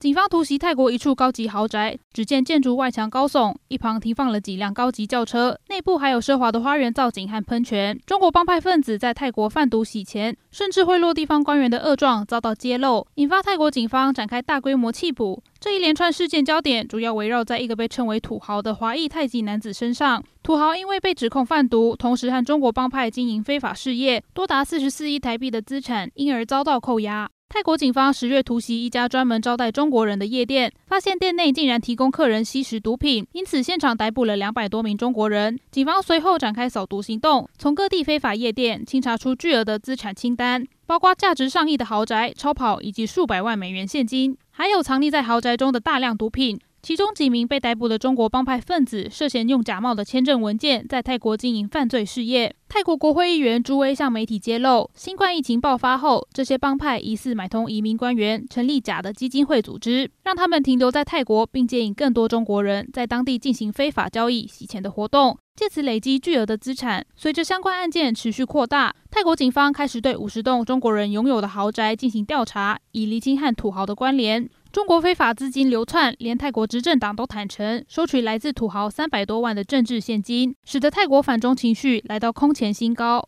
警方突袭泰国一处高级豪宅，只见建筑外墙高耸，一旁停放了几辆高级轿车，内部还有奢华的花园造景和喷泉。中国帮派分子在泰国贩毒洗钱，甚至贿赂地方官员的恶状遭到揭露，引发泰国警方展开大规模缉捕。这一连串事件焦点主要围绕在一个被称为土豪的华裔泰籍男子身上。土豪因为被指控贩毒，同时和中国帮派经营非法事业，多达四十四亿台币的资产因而遭到扣押。泰国警方十月突袭一家专门招待中国人的夜店，发现店内竟然提供客人吸食毒品，因此现场逮捕了两百多名中国人。警方随后展开扫毒行动，从各地非法夜店清查出巨额的资产清单，包括价值上亿的豪宅、超跑以及数百万美元现金，还有藏匿在豪宅中的大量毒品。其中几名被逮捕的中国帮派分子涉嫌用假冒的签证文件在泰国经营犯罪事业。泰国国会议员朱威向媒体揭露，新冠疫情爆发后，这些帮派疑似买通移民官员，成立假的基金会组织，让他们停留在泰国，并接引更多中国人在当地进行非法交易、洗钱的活动，借此累积巨额的资产。随着相关案件持续扩大，泰国警方开始对五十栋中国人拥有的豪宅进行调查，以厘清和土豪的关联。中国非法资金流窜，连泰国执政党都坦诚收取来自土豪三百多万的政治现金，使得泰国反中情绪来到空前新高。